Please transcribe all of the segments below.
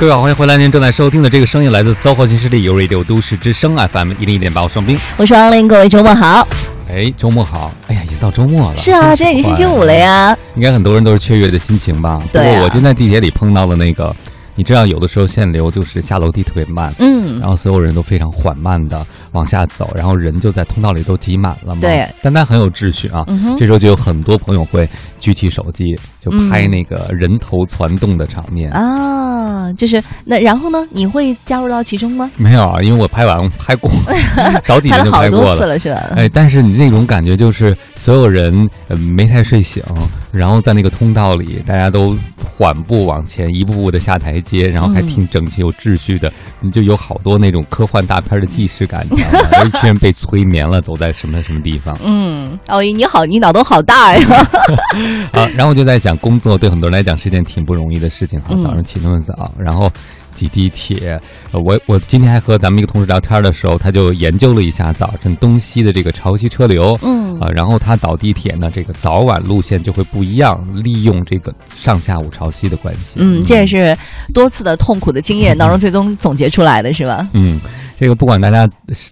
各位好，欢迎回来！您正在收听的这个声音来自 SOHO 新势力有 Radio 都市之声 FM 一零一点八，我双冰。我是王林，各位周末好。哎，周末好！哎呀，已经到周末了。是啊，今天已经星期五了呀。应该很多人都是雀跃的心情吧？对。不过我今天在地铁里碰到了那个。你知道有的时候限流就是下楼梯特别慢，嗯，然后所有人都非常缓慢的往下走，然后人就在通道里都挤满了嘛。对，但它很有秩序啊。这时候就有很多朋友会举起手机，就拍那个人头攒动的场面啊。就是那然后呢，你会加入到其中吗？没有啊，因为我拍完拍过，早几年就拍过了，是吧？哎，但是你那种感觉就是所有人没太睡醒，然后在那个通道里，大家都缓步往前，一步步的下台。阶，然后还挺整齐有秩序的，你就有好多那种科幻大片的既视感，你知道吗？一群人被催眠了，走在什么什么地方？嗯，奥一你好，你脑洞好大呀！啊，然后我就在想，工作对很多人来讲是一件挺不容易的事情哈，早上起那么早，然后。挤地铁，我我今天还和咱们一个同事聊天的时候，他就研究了一下早晨东西的这个潮汐车流，嗯啊，然后他倒地铁呢，这个早晚路线就会不一样，利用这个上下午潮汐的关系，嗯，这也是多次的痛苦的经验当中最终总结出来的是吧？嗯。这个不管大家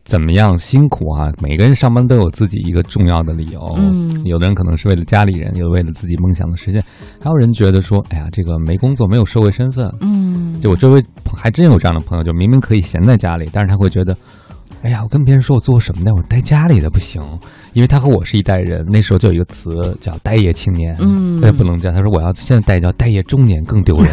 怎么样辛苦啊，每个人上班都有自己一个重要的理由。嗯，有的人可能是为了家里人，有的为了自己梦想的实现，还有人觉得说，哎呀，这个没工作，没有社会身份。嗯，就我周围还真有这样的朋友，就明明可以闲在家里，但是他会觉得。哎呀，我跟别人说我做什么呢，我待家里的不行，因为他和我是一代人，那时候就有一个词叫待业青年，嗯，他也不能叫，他说我要现在待叫待业中年更丢人，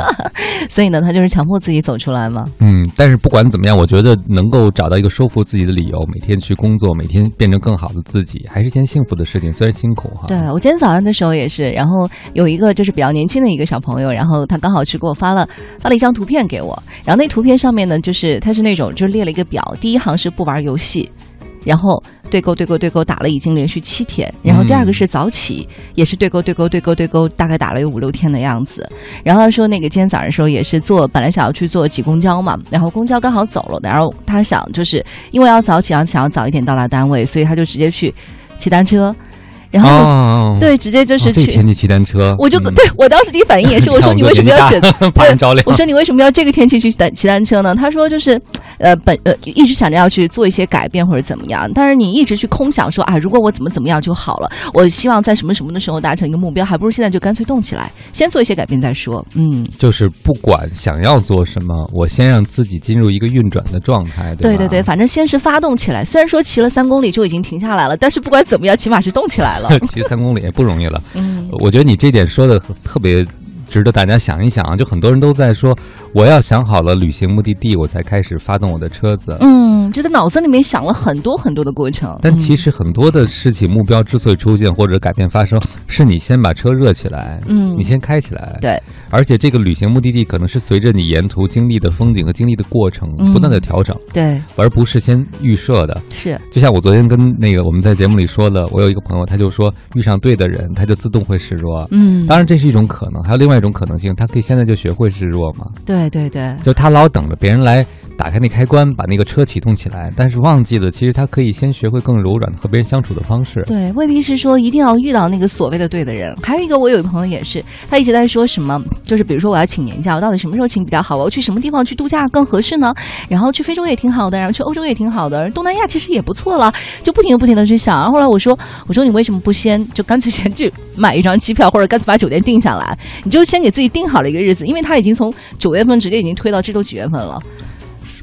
所以呢，他就是强迫自己走出来嘛。嗯，但是不管怎么样，我觉得能够找到一个说服自己的理由，每天去工作，每天变成更好的自己，还是一件幸福的事情，虽然辛苦哈。对我今天早上的时候也是，然后有一个就是比较年轻的一个小朋友，然后他刚好去给我发了发了一张图片给我，然后那图片上面呢，就是他是那种就是列了一个表，第一。一行是不玩游戏，然后对勾对勾对勾打了已经连续七天，然后第二个是早起，也是对勾对勾对勾对勾，大概打了有五六天的样子。然后他说那个今天早上的时候也是坐，本来想要去坐挤公交嘛，然后公交刚好走了，然后他想就是因为要早起，然后想要早一点到达单位，所以他就直接去骑单车。然后对，直接就是去天气骑单车，我就对我当时第一反应也是，我说你为什么要选？对，我说你为什么要这个天气去骑单骑单车呢？他说就是，呃，本呃一直想着要去做一些改变或者怎么样，但是你一直去空想说啊，如果我怎么怎么样就好了，我希望在什么什么的时候达成一个目标，还不如现在就干脆动起来，先做一些改变再说。嗯，就是不管想要做什么，我先让自己进入一个运转的状态。对对对，反正先是发动起来，虽然说骑了三公里就已经停下来了，但是不管怎么样，起码是动起来了。骑三公里也不容易了，嗯，我觉得你这点说的特别。值得大家想一想啊！就很多人都在说，我要想好了旅行目的地，我才开始发动我的车子。嗯，就在脑子里面想了很多很多的过程。但其实很多的事情，目标之所以出现或者改变发生，是你先把车热起来，嗯，你先开起来。对，而且这个旅行目的地可能是随着你沿途经历的风景和经历的过程不断的调整。对，而不是先预设的。是，就像我昨天跟那个我们在节目里说的，我有一个朋友，他就说遇上对的人，他就自动会示弱。嗯，当然这是一种可能，还有另外一种可能性，他可以。现在就学会示弱嘛？对对对，就他老等着别人来。打开那开关，把那个车启动起来，但是忘记了，其实他可以先学会更柔软的和别人相处的方式。对，未必是说一定要遇到那个所谓的对的人。还有一个，我有一个朋友也是，他一直在说什么，就是比如说我要请年假，我到底什么时候请比较好？我要去什么地方去度假更合适呢？然后去非洲也挺好的，然后去欧洲也挺好的，东南亚其实也不错了，就不停的不停的去想。然后后来我说，我说你为什么不先就干脆先去买一张机票，或者干脆把酒店定下来？你就先给自己定好了一个日子，因为他已经从九月份直接已经推到这周几月份了。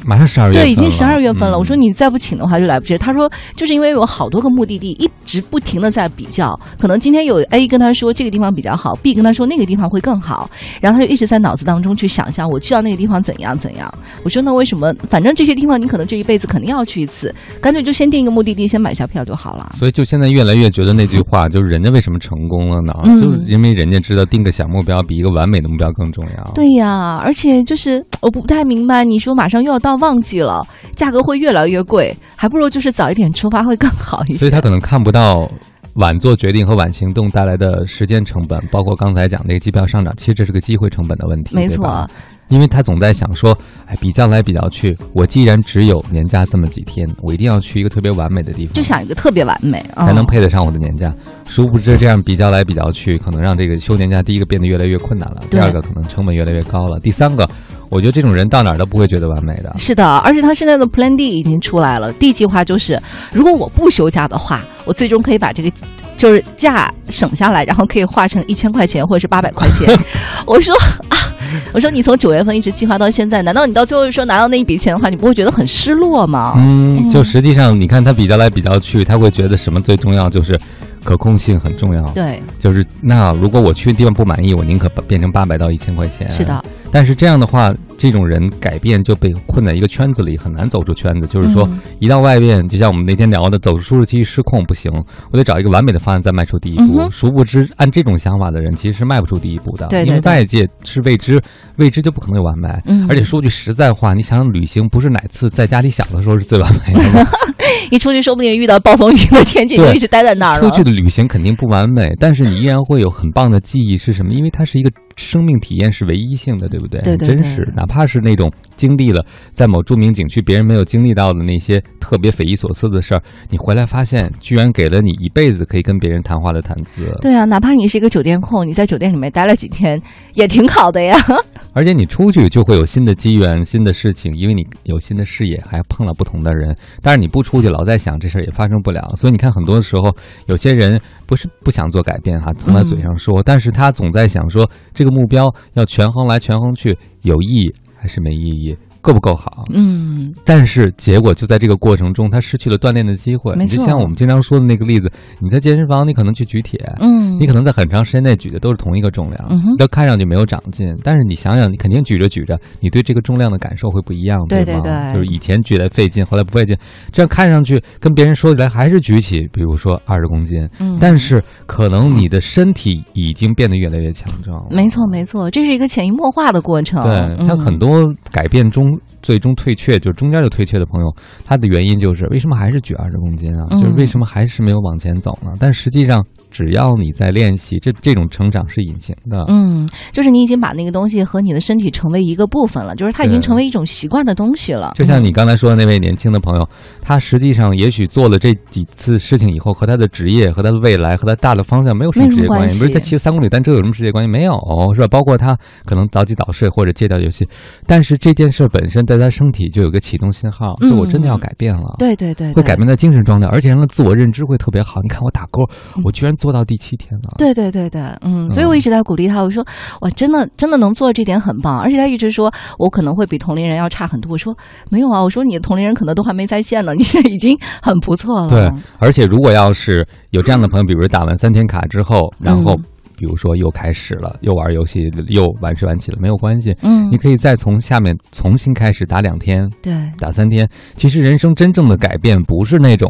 马上十二月对，已经十二月份了。我说你再不请的话就来不及。他说就是因为有好多个目的地，一直不停的在比较。可能今天有 A 跟他说这个地方比较好，B 跟他说那个地方会更好，然后他就一直在脑子当中去想象我去到那个地方怎样怎样。我说那为什么？反正这些地方你可能这一辈子肯定要去一次，干脆就先定一个目的地，先买下票就好了。所以就现在越来越觉得那句话，就是人家为什么成功了呢？就是因为人家知道定个小目标比一个完美的目标更重要。对呀，而且就是我不太明白，你说马上又要到旺季了。价格会越来越贵，还不如就是早一点出发会更好一些。所以他可能看不到晚做决定和晚行动带来的时间成本，包括刚才讲那个机票上涨，其实这是个机会成本的问题。没错。因为他总在想说，哎，比较来比较去，我既然只有年假这么几天，我一定要去一个特别完美的地方，就想一个特别完美，才能配得上我的年假。殊不知，这样比较来比较去，可能让这个休年假第一个变得越来越困难了，第二个可能成本越来越高了，第三个，我觉得这种人到哪儿都不会觉得完美的。是的，而且他现在的 Plan D 已经出来了，D 计划就是，如果我不休假的话，我最终可以把这个就是假省下来，然后可以化成一千块钱或者是八百块钱。我说啊。我说你从九月份一直计划到现在，难道你到最后说拿到那一笔钱的话，你不会觉得很失落吗？嗯，就实际上你看他比较来比较去，他会觉得什么最重要就是。可控性很重要，对，就是那如果我去的地方不满意，我宁可变成八百到一千块钱。是的，但是这样的话，这种人改变就被困在一个圈子里，很难走出圈子。就是说，一到外边，就像我们那天聊的，走出舒适区失控不行，我得找一个完美的方案再迈出第一步。殊不知，按这种想法的人其实是迈不出第一步的，对，因为外界是未知，未知就不可能有完美。嗯，而且说句实在话，你想想旅行，不是哪次在家里想的时候是最完美的吗？一出去，说不定遇到暴风雨的天气，就一直待在那儿了。出去的旅行肯定不完美，但是你依然会有很棒的记忆。是什么？因为它是一个。生命体验是唯一性的，对不对？对对对，真实。哪怕是那种经历了在某著名景区别人没有经历到的那些特别匪夷所思的事儿，你回来发现，居然给了你一辈子可以跟别人谈话的谈资。对啊，哪怕你是一个酒店控，你在酒店里面待了几天，也挺好的呀。而且你出去就会有新的机缘、新的事情，因为你有新的视野，还碰了不同的人。但是你不出去，老在想这事儿也发生不了。所以你看，很多时候有些人。不是不想做改变哈，从他嘴上说，但是他总在想说，这个目标要权衡来权衡去，有意义还是没意义？够不够好？嗯，但是结果就在这个过程中，他失去了锻炼的机会。没错，就像我们经常说的那个例子，你在健身房，你可能去举铁，嗯，你可能在很长时间内举的都是同一个重量，嗯都看上去没有长进。但是你想想，你肯定举着举着，你对这个重量的感受会不一样，对对对，就是以前举来费劲，后来不费劲，这样看上去跟别人说起来还是举起，比如说二十公斤，嗯，但是可能你的身体已经变得越来越强壮。没错没错，这是一个潜移默化的过程。对他很多改变中。最终退却，就中间就退却的朋友，他的原因就是为什么还是举二十公斤啊？就是为什么还是没有往前走呢？但实际上。只要你在练习，这这种成长是隐形的。嗯，就是你已经把那个东西和你的身体成为一个部分了，就是它已经成为一种习惯的东西了。就像你刚才说的那位年轻的朋友，他实际上也许做了这几次事情以后，和他的职业、和他的未来、和他大的方向没有什么直接关系。不是他骑三公里单车有什么直接关系？没有，是吧？包括他可能早起早睡或者戒掉游戏，但是这件事本身在他身体就有个启动信号，就我真的要改变了。对对对，会改变他精神状态，而且让他自我认知会特别好。你看我打勾，我居然做到第七天了。对对对对，嗯，所以我一直在鼓励他。我说，哇，真的真的能做这点很棒。而且他一直说我可能会比同龄人要差很多。我说没有啊，我说你的同龄人可能都还没在线呢，你现在已经很不错了。对，而且如果要是有这样的朋友，比如打完三天卡之后，然后比如说又开始了，又玩游戏，又晚睡晚起了，没有关系，嗯，你可以再从下面重新开始打两天，对，打三天。其实人生真正的改变不是那种，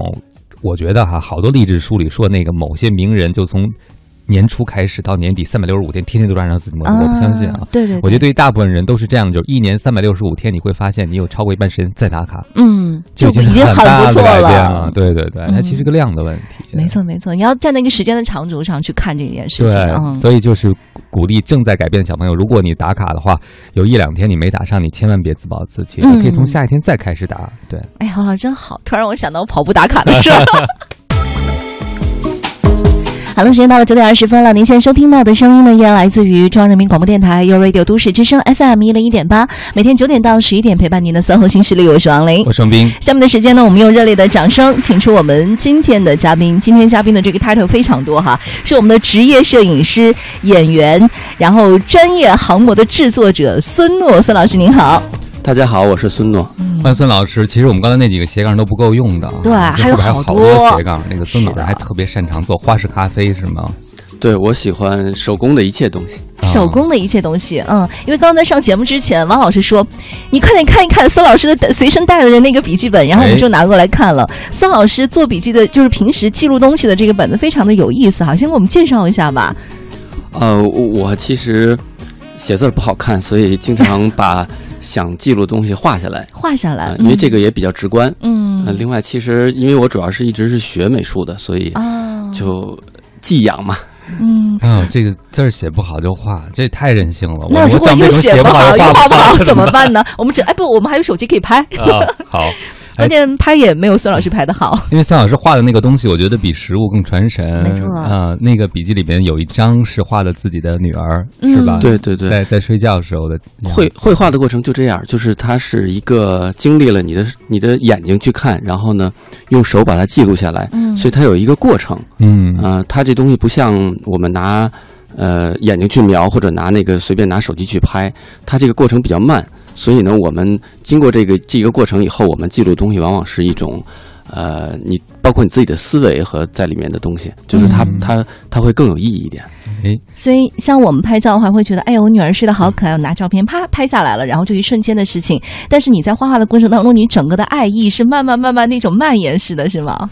我觉得哈，好多励志书里说那个某些名人就从。年初开始到年底三百六十五天，天天都让让自己摸我不相信啊！对对，我觉得对于大部分人都是这样的，就是一年三百六十五天，你会发现你有超过一半时间在打卡，嗯，就已经很不错了。对对对，它其实个量的问题。没错没错，你要站在一个时间的长轴上去看这件事情。对，所以就是鼓励正在改变的小朋友，如果你打卡的话，有一两天你没打上，你千万别自暴自弃，你可以从下一天再开始打。对，哎，好了，真好，突然我想到跑步打卡的事儿。好了，时间到了九点二十分了。您现在收听到的声音呢，依然来自于中央人民广播电台 u Radio 都市之声 FM 一零一点八，每天九点到十一点陪伴您的三后新势力，我是王琳，我是王斌。下面的时间呢，我们用热烈的掌声，请出我们今天的嘉宾。今天嘉宾的这个 title 非常多哈，是我们的职业摄影师、演员，然后专业航模的制作者孙诺，孙老师您好。大家好，我是孙诺。欢迎孙老师。其实我们刚才那几个斜杠都不够用的，对，还有好多斜杠。那个孙老师还特别擅长做花式咖啡，是吗？对，我喜欢手工的一切东西。手工的一切东西，嗯，因为刚刚在上节目之前，王老师说，你快点看一看孙老师的随身带的那个笔记本，然后我们就拿过来看了。孙老师做笔记的，就是平时记录东西的这个本子，非常的有意思哈。先给我们介绍一下吧。呃，我其实写字不好看，所以经常把。想记录的东西画下来，画下来，因为这个也比较直观。嗯，那另外，其实因为我主要是一直是学美术的，所以就寄养嘛。嗯，啊，这个字儿写不好就画，这太任性了。那如果又写不好又画画不好怎怎么？办呢？我们只哎不，我们还有手机可以拍，啊，好。关键拍也没有孙老师拍的好。因为孙老师画的那个东西，我觉得比实物更传神。没错啊、那个笔记里边有一张是画的自己的女儿，嗯是吧？对对对，在在睡觉时候的绘绘画的过程就这样，就是它是一个经历了你的你的眼睛去看，然后呢用手把它记录下来，嗯所以它有一个过程。嗯啊、它这东西不像我们拿呃眼睛去瞄或者拿那个随便拿手机去拍，它这个过程比较慢，所以呢，我们经过这个这个过程以后，我们记录的东西往往是一种。呃，你包括你自己的思维和在里面的东西，就是它、嗯它它会更有意义一点。哎，所以像我们拍照的话，会觉得哎呀，我女儿睡得好可爱，我拿照片啪拍下来了，然后就一瞬间的事情。但是你在画画的过程当中，你整个的爱意是慢慢慢慢那种蔓延式的，是吗？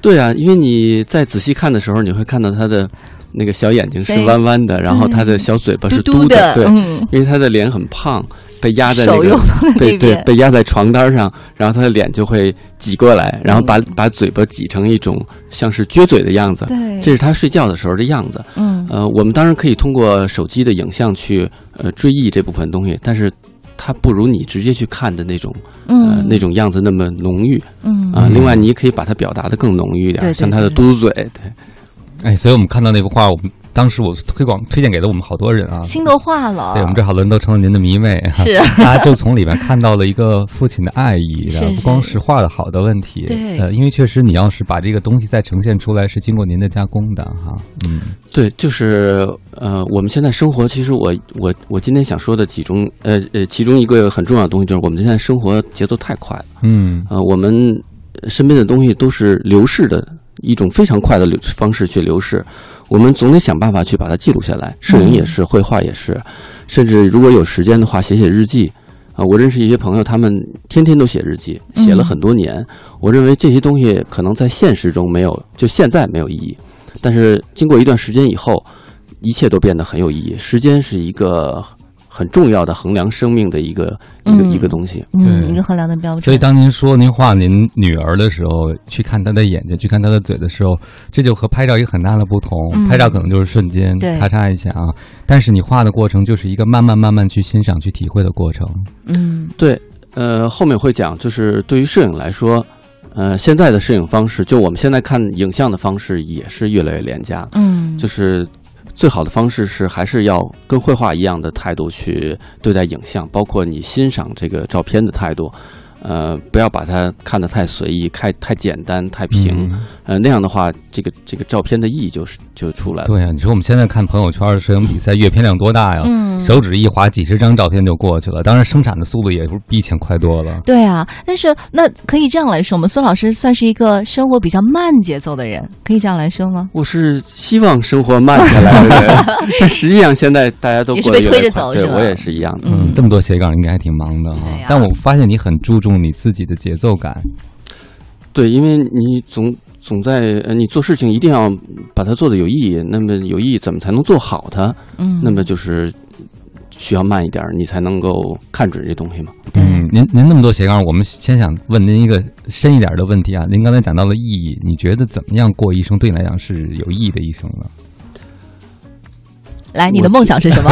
对啊，因为你在仔细看的时候，你会看到他的那个小眼睛是弯弯的，然后他的小嘴巴是嘟嘟的，对，嗯，因为他的脸很胖，被压在那个被对，被压在床单上，然后他的脸就会挤过来，然后把、把嘴巴挤成一种像是撅嘴的样子，对，这是他睡觉的时候的样子。嗯。呃，我们当然可以通过手机的影像去呃追忆这部分东西，但是它不如你直接去看的那种呃嗯那种样子那么浓郁。嗯。啊、另外，你也可以把它表达的更浓郁一点，对对像他的嘟嘟嘴，对。哎，所以我们看到那幅画，我们当时我推广推荐给了我们好多人啊，心都化了。对我们这好多人都成了您的迷妹，哈是。大家就从里面看到了一个父亲的爱意，是然后不光是画的好的问题，对。呃，因为确实你要是把这个东西再呈现出来，是经过您的加工的哈，嗯。对，就是呃，我们现在生活，其实我我我今天想说的几种呃呃，其中一个很重要的东西就是我们现在生活节奏太快了，嗯。呃，我们身边的东西都是流逝的一种非常快的流方式去流逝，我们总得想办法去把它记录下来，摄影也是，绘画也是，甚至如果有时间的话，写写日记。啊、我认识一些朋友，他们天天都写日记，写了很多年。我认为这些东西可能在现实中没有，就现在没有意义，但是经过一段时间以后，一切都变得很有意义。时间是一个很重要的衡量生命的一个一个、嗯一个东西。嗯，对一个衡量的标准。所以，当您说您画您女儿的时候，去看她的眼睛，去看她的嘴的时候，这就和拍照一个很大的不同。嗯拍照可能就是瞬间，咔嚓一下啊，但是你画的过程就是一个慢慢慢慢去欣赏、去体会的过程。嗯对，呃，后面会讲，就是对于摄影来说，呃，现在的摄影方式，就我们现在看影像的方式，也是越来越廉价。嗯，就是最好的方式是，还是要跟绘画一样的态度去对待影像，包括你欣赏这个照片的态度。呃，不要把它看得太随意、太太简单、太平。嗯呃，那样的话，这个这个照片的意义就是就出来了。对呀、你说我们现在看朋友圈摄影比赛，阅片量多大呀？嗯手指一划，几十张照片就过去了。当然，生产的速度也不是比以前快多了。对啊，但是那可以这样来说吗？孙老师算是一个生活比较慢节奏的人，可以这样来说吗？我是希望生活慢下来的人，但实际上现在大家都也是被推着走是吧我也是一样的。嗯嗯，这么多斜杠，应该还挺忙的哈、对呀但我发现你很注重你自己的节奏感。对，因为你总总在呃，你做事情一定要把它做的有意义。那么有意义，怎么才能做好它？嗯，那么就是需要慢一点，你才能够看准这东西嘛。嗯，您您那么多斜杠，我们先想问您一个深一点的问题啊。您刚才讲到了意义，你觉得怎么样过一生对你来讲是有意义的一生呢？来，你的梦想是什么？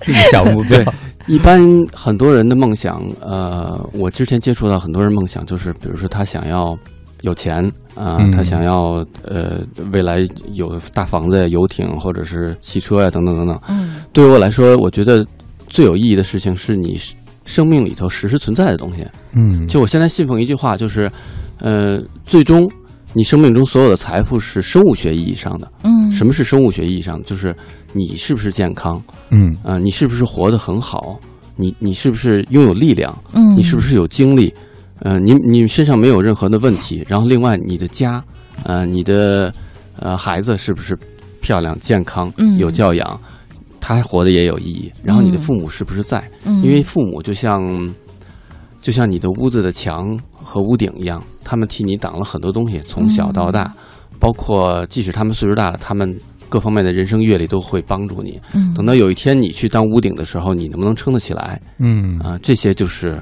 这个小目标对，一般很多人的梦想，呃，我之前接触到很多人梦想就是，比如说他想要有钱啊、嗯他想要呃未来有大房子、游艇或者是汽车呀、等等等等。嗯对于我来说，我觉得最有意义的事情是你生命里头实时存在的东西。嗯，就我现在信奉一句话，就是，呃，最终你生命中所有的财富是生物学意义上的。嗯，什么是生物学意义上的？就是你是不是健康嗯啊、你是不是活得很好？你你是不是拥有力量？嗯，你是不是有精力？呃，你你身上没有任何的问题。然后另外你的家，呃，你的呃孩子是不是漂亮、健康嗯、有教养？他还活得也有意义。然后你的嗯父母是不是在？嗯，因为父母就像就像你的屋子的墙和屋顶一样，他们替你挡了很多东西，从小到大，包括即使他们岁数大了，他们各方面的人生阅历都会帮助你。嗯等到有一天你去当屋顶的时候，你能不能撑得起来嗯啊？这些就是。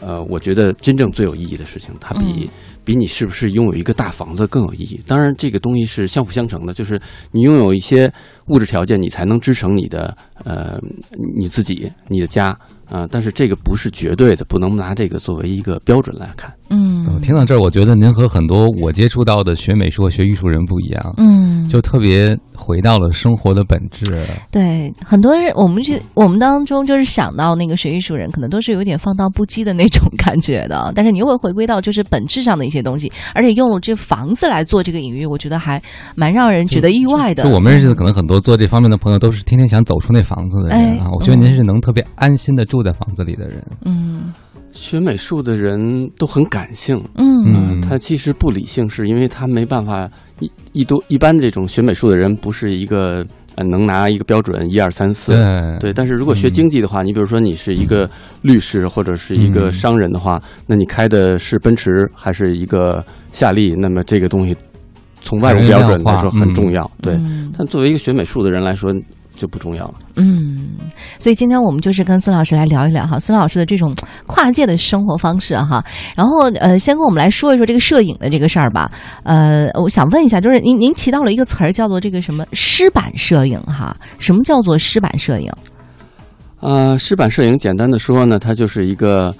呃，我觉得真正最有意义的事情，它比、比你是不是拥有一个大房子更有意义。当然，这个东西是相辅相成的，就是你拥有一些物质条件，你才能支撑你的呃你自己、你的家啊、但是这个不是绝对的，不能拿这个作为一个标准来看。嗯呃听到这儿，我觉得您和很多我接触到的学美术、学艺术人不一样，嗯，就特别回到了生活的本质。对很多人，我们是我们当中就是想到那个学艺术人，可能都是有点放荡不羁的那种感觉的，但是你又会回归到就是本质上的一些东西，而且用了这房子来做这个隐喻，我觉得还蛮让人觉得意外的。就我们认识的，可能很多做这方面的朋友，都是天天想走出那房子的人哎啊。我觉得您是能特别安心的住在房子里的人。嗯学美术的人都很感性，嗯嗯他其实不理性，是因为他没办法一一多一般这种学美术的人不是一个呃能拿一个标准一二三四。对对，但是如果学嗯经济的话，你比如说你是一个律师或者是一个嗯商人的话，那你开的是奔驰还是一个夏利？那么这个东西从外部标准来说很重要。对，嗯但作为一个学美术的人来说就不重要了。嗯，所以今天我们就是跟孙老师来聊一聊哈，孙老师的这种跨界的生活方式哈。然后呃，先跟我们来说一说这个摄影的这个事儿吧。呃，我想问一下，就是您您提到了一个词儿叫做这个什么湿版摄影哈？什么叫做湿版摄影？呃，湿版摄影简单的说呢，它就是一个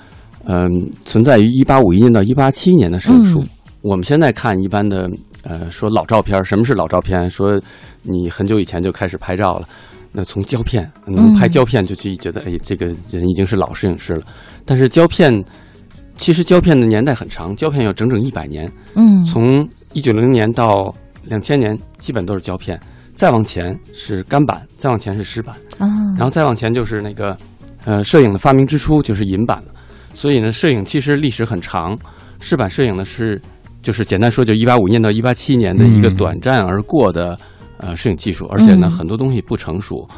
嗯、存在于一八五一年到一八七一年的摄影术。嗯我们现在看一般的呃说老照片，什么是老照片？说你很久以前就开始拍照了。那从胶片能拍嗯胶片，就去觉得、哎，这个人已经是老摄影师了。但是胶片其实胶片的年代很长，胶片有整整一百年，嗯从一九零零年到两千年，基本都是胶片。再往前是干板，再往前是湿板。啊，然后再往前就是那个，呃，摄影的发明之初就是银版了。所以呢，摄影其实历史很长，湿版摄影呢是，就是简单说，就一八五年到一八七年的一个嗯短暂而过的、呃摄影技术，而且呢、嗯。很多东西不成熟，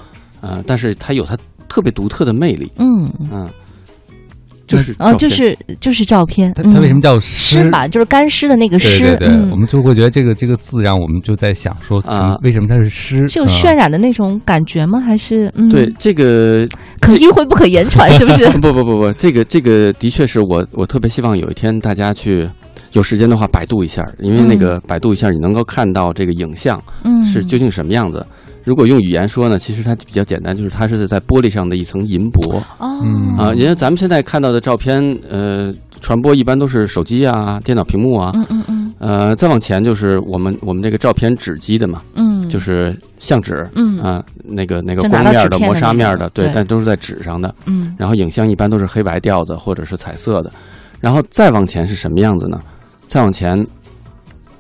呃，但是它有它特别独特的魅力，嗯，嗯，就是啊就是就是照片，它它为什么嗯。叫湿吧？就是干湿的那个湿，对对，嗯。我们就会觉得这个这个字让我们就在想说，啊。为什么它是湿？是有啊渲染的那种感觉吗？还是嗯，对，这个可意会不可言传，是不是？不不不不，这个这个的确是我我特别希望有一天大家去有时间的话百度一下，因为那个百度一下你能够看到这个影像嗯，是究竟什么样子。如果用语言说呢，其实它比较简单，就是它是在玻璃上的一层银箔。哦，嗯。啊。因为咱们现在看到的照片，呃，传播一般都是手机啊、电脑屏幕啊，嗯嗯嗯。呃，再往前就是我们我们这个照片纸基的嘛，嗯，就是相纸嗯。啊，那个那个光面的、磨砂面的，对对，但都是在纸上的。嗯。然后影像一般都是黑白调子或者是彩色的，然后再往前是什么样子呢？再往前，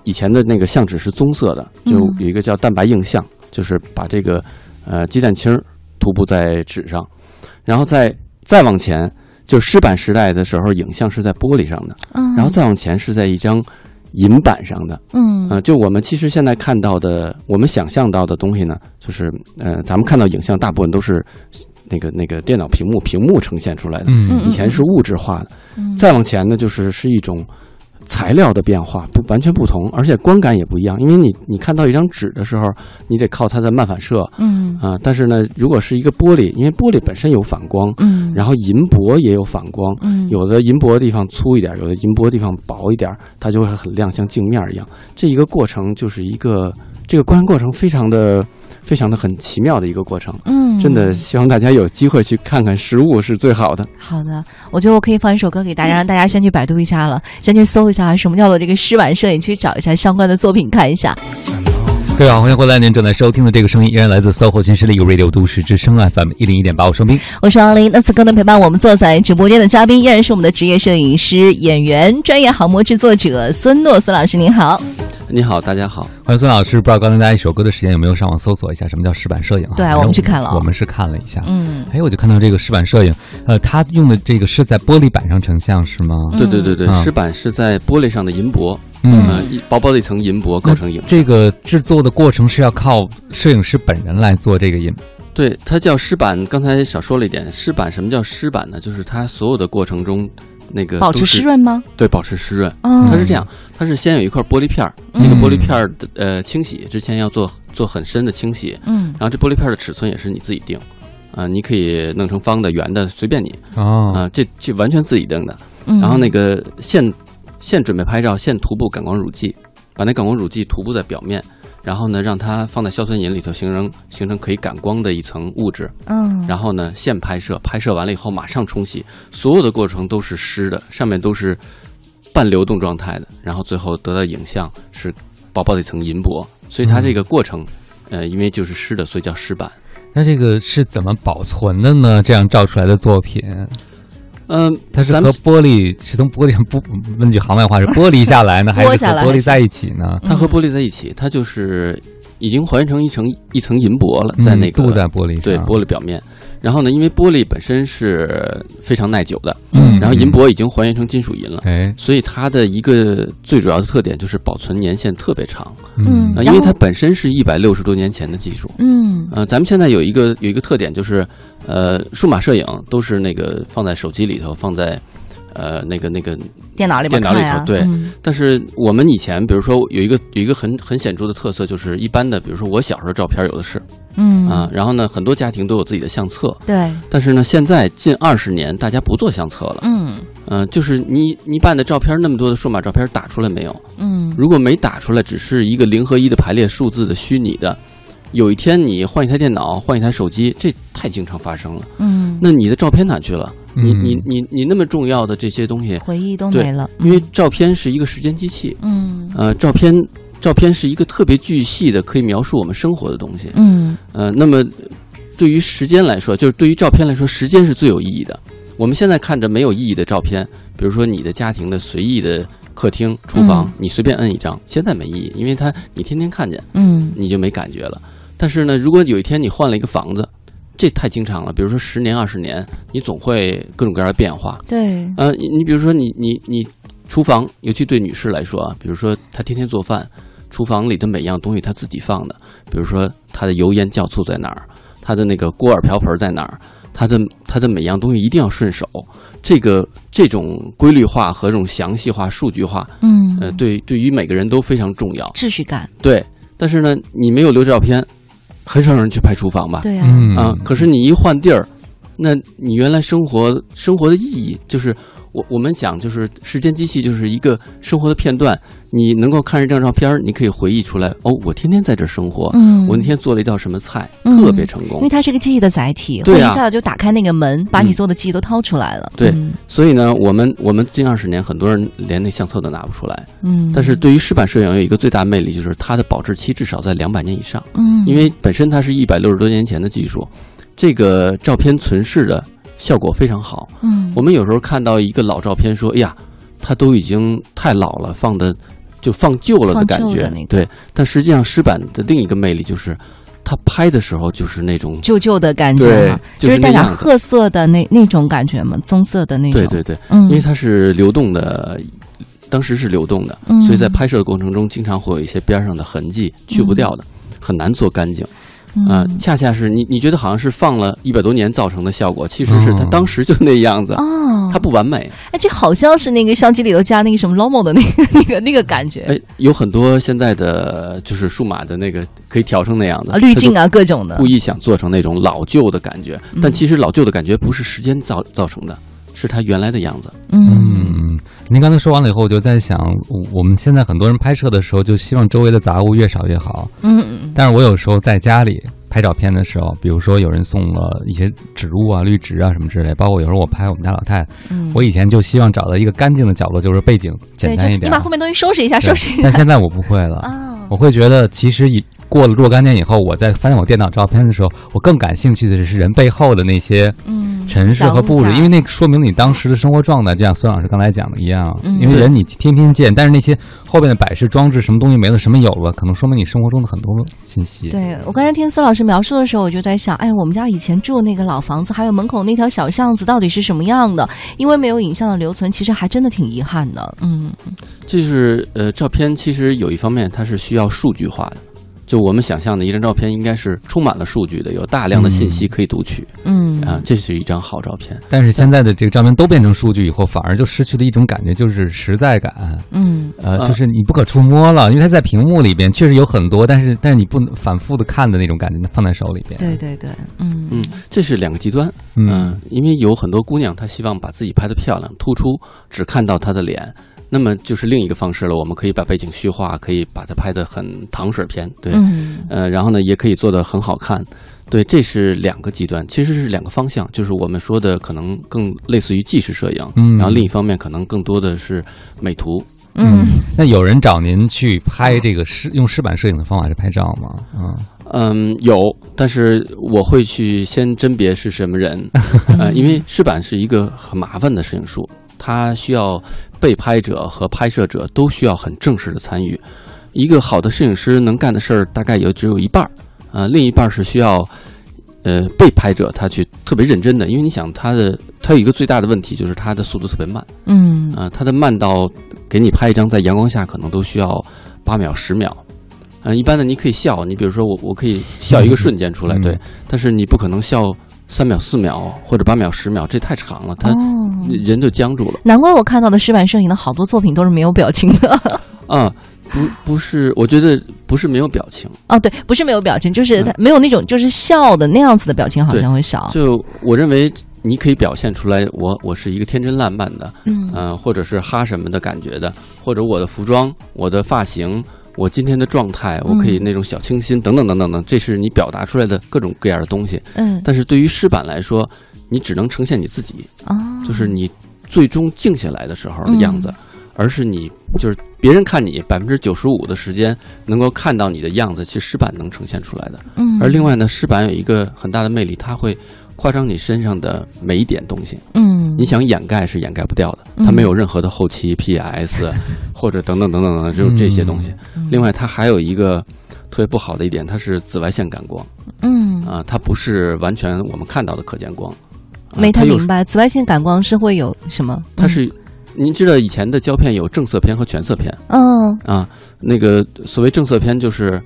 以前的那个相纸是棕色的，就嗯有一个叫蛋白映像，就是把这个呃鸡蛋清儿涂布在纸上，然后再再往前，就湿版时代的时候，影像是在玻璃上的，嗯，然后再往前是在一张银板上的，嗯。呃，就我们其实现在看到的，我们想象到的东西呢，就是呃，咱们看到影像大部分都是那个那个电脑屏幕屏幕呈现出来的，嗯。以前是物质化的，嗯。再往前呢，就是是一种材料的变化，不完全不同，而且观感也不一样。因为你你看到一张纸的时候，你得靠它的漫反射嗯啊、但是呢，如果是一个玻璃，因为玻璃本身有反光，嗯，然后银箔也有反光，嗯有的银箔的地方粗一点，有的银箔的地方薄一点，它就会很亮，像镜面一样。这一个过程就是一个这个观过程非常的非常的很奇妙的一个过程。嗯，真的希望大家有机会去看看实物是最好的。好的，我觉得我可以放一首歌给大家，让大家先去百度一下了，先去搜一下什么叫做这个诗版摄影，去找一下相关的作品看一下。各位好，欢迎回来！您正在收听的这个声音依然来自 SOHO 新势力 Radio 都市之声 FM 一零一点八，我双冰。我是王琳，那此刻呢陪伴我们坐在直播间的嘉宾依然是我们的职业摄影师、演员、专业航模制作者孙诺，孙老师您好。你好，大家好。欢迎孙老师，不知道刚才大家一首歌的时间有没有上网搜索一下什么叫湿板摄影啊？对我们去看了我们是看了一下。嗯哎，我就看到这个湿板摄影，呃，它用的这个是在玻璃板上成像是吗？对对对对，嗯湿板是在玻璃上的银箔，嗯呃，一薄薄的一层银箔构成影。这个制作的过程是要靠摄影师本人来做这个影。对，它叫湿板。刚才少说了一点，湿板什么叫湿板呢？就是它所有的过程中，那个保持湿润吗？对，保持湿润。嗯，它是这样，它是先有一块玻璃片儿，嗯这个玻璃片儿的呃清洗之前要做做很深的清洗，嗯然后这玻璃片儿的尺寸也是你自己定，啊、你可以弄成方的、圆的，随便你哦，啊、这这完全自己定的。嗯，然后那个现现准备拍照，现涂布感光乳剂，把那感光乳剂涂布在表面，然后呢，让它放在硝酸银里头形成形成可以感光的一层物质，嗯，然后呢，现拍摄，拍摄完了以后马上冲洗，所有的过程都是湿的，上面都是半流动状态的，然后最后得到影像是薄薄的一层银箔，所以它这个过程，呃，因为就是湿的，所以叫湿版。那这个是怎么保存的呢？这样照出来的作品，嗯、它是和玻璃是从玻璃上不问句行外话是玻璃下来呢，还是和玻璃在一起呢？它和玻璃在一起，它就是已经还原成一层一层银箔了，在那个、嗯镀在玻璃上，对玻璃表面。然后呢，因为玻璃本身是非常耐久的，嗯，然后银箔已经还原成金属银了。哎，所以它的一个最主要的特点就是保存年限特别长，嗯。啊，因为它本身是一百六十多年前的技术。嗯。呃，咱们现在有一个有一个特点就是，呃，数码摄影都是那个放在手机里头，放在呃那个那个，电脑里边电脑里头对。嗯。但是我们以前比如说有一个有一个很很显著的特色，就是一般的，比如说我小时候照片有的是嗯。啊、然后呢，很多家庭都有自己的相册，对，但是呢，现在近二十年大家不做相册了，嗯。嗯、就是你你把你的照片那么多的数码照片打出来没有？嗯。如果没打出来，只是一个零和一的排列数字的虚拟的，有一天你换一台电脑，换一台手机，这太经常发生了。嗯，那你的照片哪去了？你嗯。你你你那么重要的这些东西，回忆都没了，因为照片是一个时间机器，嗯。呃，照片照片是一个特别巨细的可以描述我们生活的东西。嗯呃，那么对于时间来说，就是对于照片来说，时间是最有意义的。我们现在看着没有意义的照片，比如说你的家庭的随意的客厅、厨房，嗯你随便摁一张，现在没意义，因为它你天天看见。嗯你就没感觉了。但是呢，如果有一天你换了一个房子，这太经常了。比如说十年、二十年，你总会各种各样的变化。对，呃，你你比如说你你你厨房，尤其对女士来说啊，比如说她天天做饭，厨房里的每样东西他自己放的，比如说他的油盐酱醋在哪儿，他的那个锅碗瓢盆在哪儿，他的他的每样东西一定要顺手。这个这种规律化和这种详细化、数据化，嗯呃，对对于每个人都非常重要。秩序感，对，但是呢，你没有留照片，很少有人去拍厨房吧？对呀，嗯啊，可是你一换地儿，那你原来生活生活的意义就是。我我们讲就是时间机器就是一个生活的片段，你能够看这张照片儿，你可以回忆出来哦，我天天在这生活，嗯，我那天做了一道什么菜，嗯特别成功因为。它是个记忆的载体，对啊一下子就打开那个门，把你嗯所有的记忆都掏出来了。对嗯所以呢，我们我们近二十年，很多人连那相册都拿不出来。嗯，但是对于湿版摄影有一个最大魅力，就是它的保质期至少在两百年以上。嗯，因为本身它是一百六十多年前的技术，这个照片存世的效果非常好。嗯，我们有时候看到一个老照片，说：“哎呀，它都已经太老了，放的就放旧了的感觉。对，但实际上湿版的另一个魅力就是，它拍的时候就是那种，旧旧的感觉就是是带点褐色的那那种感觉嘛，棕色的那种。对对对，嗯，因为它是流动的。当时是流动的，嗯所以在拍摄的过程中，经常会有一些边上的痕迹去不掉的，很难做干净。啊、嗯。恰恰是你你觉得好像是放了一百多年造成的效果，其实是它哦当时就那样子，哦，它不完美。哎，这好像是那个相机里头加那个什么 Lomo 的那个 那个那个感觉。哎，有很多现在的就是数码的那个可以调成那样的啊，滤镜，啊，各种的。故。意想做成那种老旧的感觉，但其实老旧的感觉不是时间造造成的，是它原来的样子。嗯嗯，您刚才说完了以后，我就在想，我我们现在很多人拍摄的时候，就希望周围的杂物越少越好。嗯嗯但是我有时候在家里拍照片的时候，比如说有人送了一些植物啊、绿植啊什么之类，包括有时候我拍我们家老太太，嗯，我以前就希望找到一个干净的角落，就是背景简，单一点你把。后面东西收拾一下，收拾一下 但现在我不会了，啊。我会觉得其实以过了若干年以后，我在翻我电脑照片的时候，我更感兴趣的是人背后的那些嗯，陈设和布置，因为那个说明你当时的生活状态，就像孙老师刚才讲的一样。嗯因为人你天天见，但是那些后边的摆饰装置，什么东西没了，什么有了，可能说明你生活中的很多信息。对我刚才听孙老师描述的时候，我就在想，哎，我们家以前住那个老房子，还有门口那条小巷子，到底是什么样的？因为没有影像的留存，其实还真的挺遗憾的。嗯这是呃，照片其实有一方面它是需要数据化的，就我们想象的一张照片应该是充满了数据的，有大量的信息可以读取嗯啊，这是一张好照片。但是现在的这个照片都变成数据以后，反而就失去了一种感觉，就是实在感。嗯呃，啊就是你不可触摸了，因为它在屏幕里边确实有很多，但是但是你不能反复的看的那种感觉，放在手里边。对对对，嗯嗯，这是两个极端。嗯因为有很多姑娘她希望把自己拍的漂亮、突出，只看到她的脸。那么就是另一个方式了。我们可以把背景虚化，可以把它拍得很糖水片，对，嗯呃，然后呢，也可以做得很好看。对，这是两个极端，其实是两个方向，就是我们说的可能更类似于纪实摄影，嗯然后另一方面可能更多的是美图。嗯那有人找您去拍这个湿用湿版摄影的方法去拍照吗？嗯嗯，有，但是我会去先甄别是什么人，呃，因为湿版是一个很麻烦的摄影术，它需要被拍者和拍摄者都需要很正式的参与。一个好的摄影师能干的事儿大概也只有一半儿，呃，另一半儿是需要，呃，被拍者他去特别认真的，因为你想他的他有一个最大的问题就是他的速度特别慢，嗯。啊、他的慢到给你拍一张在阳光下可能都需要八秒十秒。呃，一般的你可以笑，你比如说我我可以笑一个瞬间出来，嗯。对，但是你不可能笑三秒、四秒或者八秒、十秒，这太长了，他哦，人就僵住了。难怪我看到的石板摄影的好多作品都是没有表情的。啊，不不是，我觉得不是没有表情，哦，对，不是没有表情，就是没有那种就是笑的那样子的表情，好像会少。就我认为你可以表现出来我，我是一个天真烂漫的，嗯嗯、或者是哈什么的感觉的，或者我的服装、我的发型、我今天的状态，我可以嗯那种小清新等等等等等，这是你表达出来的各种各样的东西。嗯。但是对于诗版来说，你只能呈现你自己，哦，就是你最终静下来的时候的样子，嗯。而是你就是别人看你百分之九十五的时间能够看到你的样子，其实诗版能呈现出来的。嗯，而另外呢，诗版有一个很大的魅力，它会夸张你身上的每一点东西。嗯，你想掩盖是掩盖不掉的，嗯。它没有任何的后期 PS 或者等等等等等，只有这些东西。嗯。另外，它还有一个特别不好的一点，它是紫外线感光。嗯。啊，它不是完全我们看到的可见光。啊没太明白，紫外线感光是会有什么？它是，您知道以前的胶片有正色片和全色片？嗯。啊，那个所谓正色片就是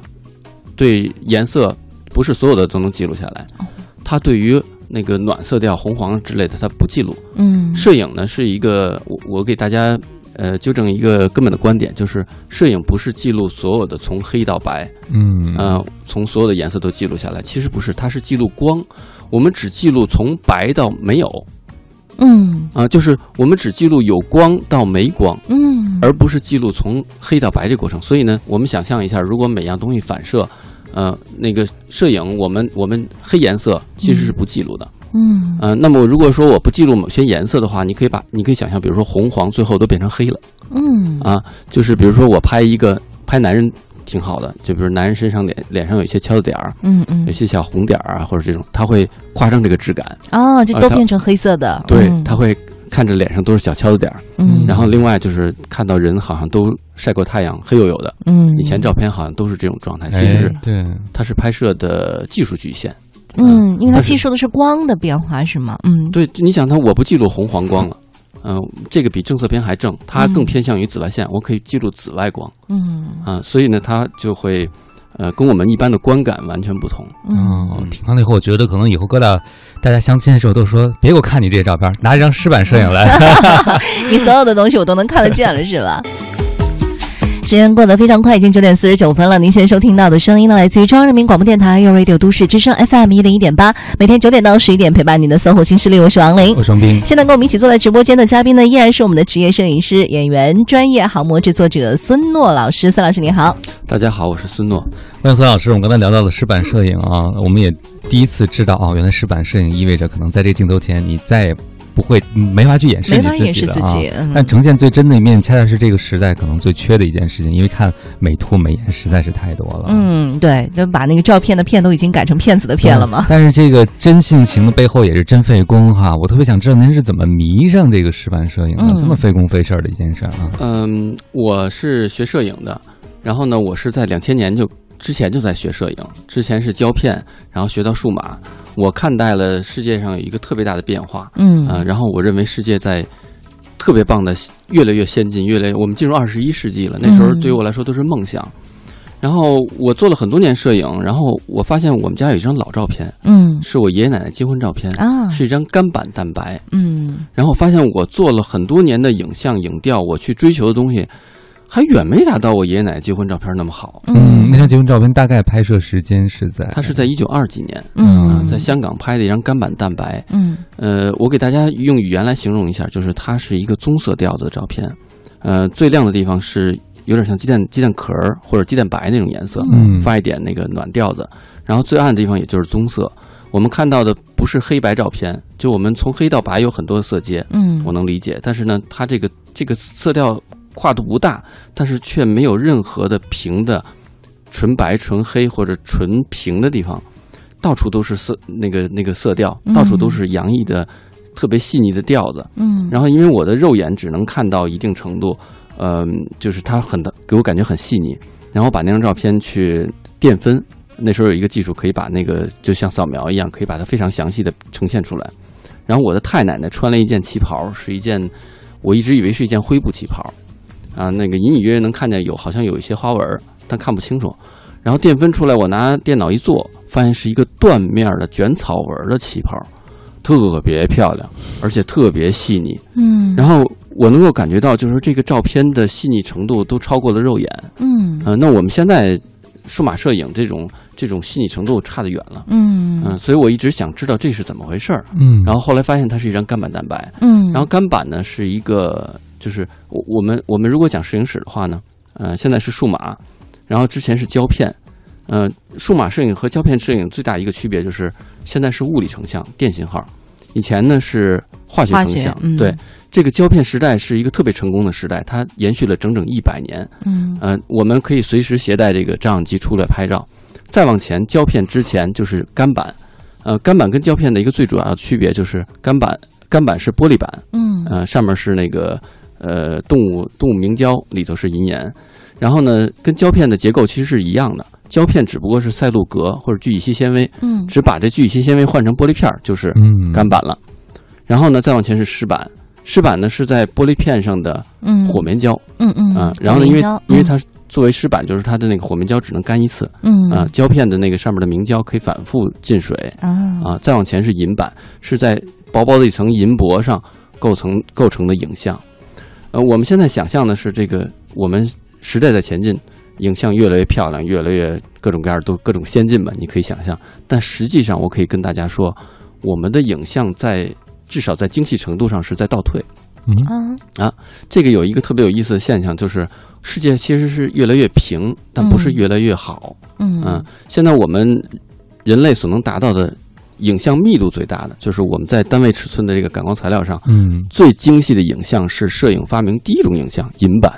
对颜色不是所有的都能记录下来，哦。它对于那个暖色调、红黄之类的它不记录。嗯。摄影呢是一个，我我给大家呃纠正一个根本的观点，就是摄影不是记录所有的从黑到白，嗯。呃，从所有的颜色都记录下来，其实不是，它是记录光，我们只记录从白到没有。嗯。啊、就是我们只记录有光到没光，嗯。而不是记录从黑到白这过程。所以呢，我们想象一下，如果每样东西反射，呃，那个摄影我们我们黑颜色其实是不记录的。嗯。呃，那么如果说我不记录某些颜色的话，你可以把你可以想象，比如说红黄最后都变成黑了。嗯。啊，就是比如说我拍一个拍男人挺好的，就比如男人身上脸脸上有一些敲的点儿，嗯嗯。有些小红点儿啊，或者这种，他会夸张这个质感，哦，这啊它都变成黑色的，对，嗯。他会看着脸上都是小敲的点儿，嗯，然后另外就是看到人好像都晒过太阳，黑黝黝的，嗯以前照片好像都是这种状态，其哎实是对，它是拍摄的技术局限。嗯，因为它但是记述的是光的变化是吗？嗯对，你想它，我不记录红黄光了，嗯、这个比正色片还正，它更偏向于紫外线，我可以记录紫外光嗯啊、所以呢，它就会呃跟我们一般的观感完全不同。嗯哦，听完了以后，我觉得可能以后哥俩大家相亲的时候都说，别给我看你这些照片，拿一张湿版摄影来。你所有的东西我都能看得见了，是吧？时间过得非常快，已经九点四十九分了。您现在收听到的声音呢，来自于中央人民广播电台 u Radio 都市之声 FM 一零一点八，每天九点到十一点陪伴您的搜狐新势力，我是王琳我。是王斌，现在跟我们一起坐在直播间的嘉宾呢，依然是我们的职业摄影师、演员、专业航模制作者孙诺老师。孙老师你好，大家好，我是孙诺。欢迎孙老师。我们刚才聊到了石板摄影啊，我们也第一次知道哦，原来石板摄影意味着可能在这个镜头前，你再也不会嗯没法去掩饰没你自法掩饰自己了啊。但呈现最真的一面，恰恰是这个时代可能最缺的一件事情，因为看美图美颜实在是太多了。嗯，对，就把那个照片的片都已经改成骗子的片了嘛。但是这个真性情的背后也是真费工哈。我特别想知道您是怎么迷上这个石版摄影的，嗯这么费工费事儿的一件事儿啊。嗯，我是学摄影的，然后呢，我是在两千年就之前就在学摄影，之前是胶片，然后学到数码。我看待了世界上有一个特别大的变化，嗯啊、然后我认为世界在特别棒的，越来越先进，越来越我们进入二十一世纪了。那时候嗯对于我来说都是梦想。然后我做了很多年摄影，然后我发现我们家有一张老照片，嗯是我爷爷奶奶结婚照片，啊，是一张干板蛋白。嗯然后发现我做了很多年的影像影调，我去追求的东西，还远没达到我爷爷奶奶结婚照片那么好。嗯，那张结婚照片大概拍摄时间是在它是在一九二几年，嗯啊，在香港拍的一张干板蛋白。嗯呃，我给大家用语言来形容一下，就是它是一个棕色调子的照片，呃，最亮的地方是有点像鸡蛋鸡蛋壳儿或者鸡蛋白那种颜色，嗯发一点那个暖调子。然后最暗的地方也就是棕色。我们看到的不是黑白照片，就我们从黑到白有很多色阶，嗯我能理解。但是呢，它这个这个色调跨度不大，但是却没有任何的平的纯白、纯黑或者纯平的地方，到处都是色那个那个色调，嗯到处都是洋溢的特别细腻的调子。嗯，然后因为我的肉眼只能看到一定程度，呃，就是它很的给我感觉很细腻。然后把那张照片去电分，那时候有一个技术可以把那个就像扫描一样，可以把它非常详细的呈现出来。然后我的太奶奶穿了一件旗袍，是一件我一直以为是一件灰布旗袍，啊，那个隐隐约约能看见有好像有一些花纹儿，但看不清楚。然后电分出来，我拿电脑一做，发现是一个缎面的卷草纹的旗袍，特别漂亮，而且特别细腻。嗯，然后我能够感觉到，就是这个照片的细腻程度都超过了肉眼。嗯嗯、那我们现在数码摄影这种这种细腻程度差得远了。嗯嗯、所以我一直想知道这是怎么回事儿。嗯，然后后来发现它是一张干板蛋白，嗯，然后干板呢是一个，就是我我们我们如果讲摄影史的话呢，呃，现在是数码，然后之前是胶片，呃，数码摄影和胶片摄影最大一个区别就是现在是物理成像电信号，以前呢是化学成像，嗯对。这个胶片时代是一个特别成功的时代，它延续了整整一百年。嗯呃，我们可以随时携带这个照相机出来拍照。再往前，胶片之前就是干板，呃，干板跟胶片的一个最主要的区别就是干板，干板是玻璃板，嗯呃，上面是那个呃动物动物明胶，里头是银盐。然后呢，跟胶片的结构其实是一样的，胶片只不过是赛璐格或者聚乙烯纤维，嗯只把这聚乙烯纤维换成玻璃片儿，就是嗯干板了。然后呢，再往前是湿板，湿板呢是在玻璃片上的嗯火棉胶嗯嗯啊、然后呢，因为因为它作为湿板，就是它的那个火棉胶只能干一次嗯啊、胶片的那个上面的明胶可以反复进水啊啊。再往前是银板，是在薄薄的一层银箔上构成构成的影像。呃，我们现在想象的是这个我们时代在前进，影像越来越漂亮，越来越各种各样都各种先进吧，你可以想象。但实际上，我可以跟大家说，我们的影像在至少在精细程度上是在倒退。嗯啊这个有一个特别有意思的现象，就是世界其实是越来越平，但不是越来越好。嗯嗯，现在我们人类所能达到的影像密度最大的，就是我们在单位尺寸的这个感光材料上嗯最精细的影像是摄影发明第一种影像——银版。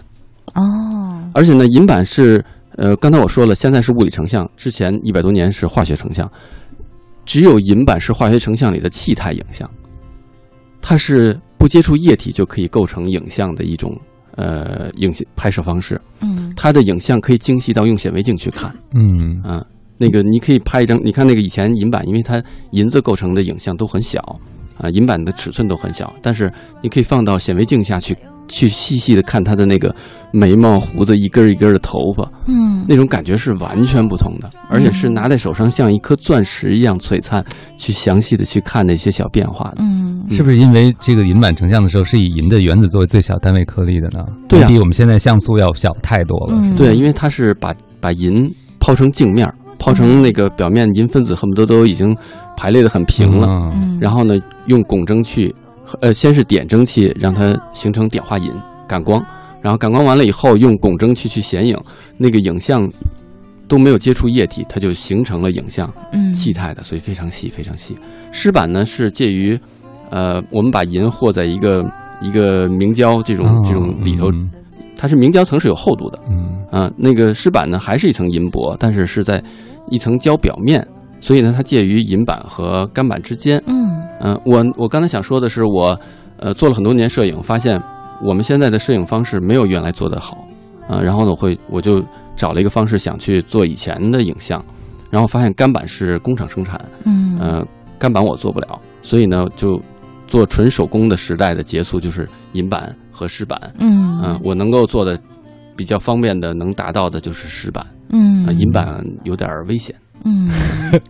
哦而且呢，银版是呃，刚才我说了，现在是物理成像，之前一百多年是化学成像，只有银版是化学成像里的气态影像，它是不接触液体就可以构成影像的一种呃影像拍摄方式。嗯它的影像可以精细到用显微镜去看嗯啊。那个你可以拍一张，你看那个以前银版，因为它银子构成的影像都很小啊，银版的尺寸都很小，但是你可以放到显微镜下去，去细细的看它的那个眉毛、胡子一根一根的头发，嗯那种感觉是完全不同的，而且是拿在手上像一颗钻石一样璀璨，去详细的去看那些小变化的。嗯是不是因为这个银版成像的时候是以银的原子作为最小单位颗粒的呢？对啊比我们现在像素要小太多了。嗯对，因为它是把把银抛成镜面，抛成那个表面银分子恨不得都已经排列的很平了，然后呢，用汞蒸去，呃，先是点蒸汽让它形成碘化银感光，然后感光完了以后，用汞蒸去去显影，那个影像都没有接触液体，它就形成了影像。嗯。气态的，所以非常细，非常细。湿板呢是介于，呃，我们把银和在一个一个明胶这种、哦这种里头，嗯。它是明胶层是有厚度的嗯啊、那个湿板呢还是一层银箔，但是是在一层胶表面，所以呢它介于银板和干板之间。嗯嗯、我我刚才想说的是，我呃做了很多年摄影，发现我们现在的摄影方式没有原来做的好啊、然后呢，我会我就找了一个方式想去做以前的影像，然后发现干板是工厂生产。嗯呃，干板我做不了，所以呢，就做纯手工的时代的结束就是银板和湿板。嗯嗯、我能够做的比较方便的，能达到的就是石板。嗯啊、银板有点危险。嗯，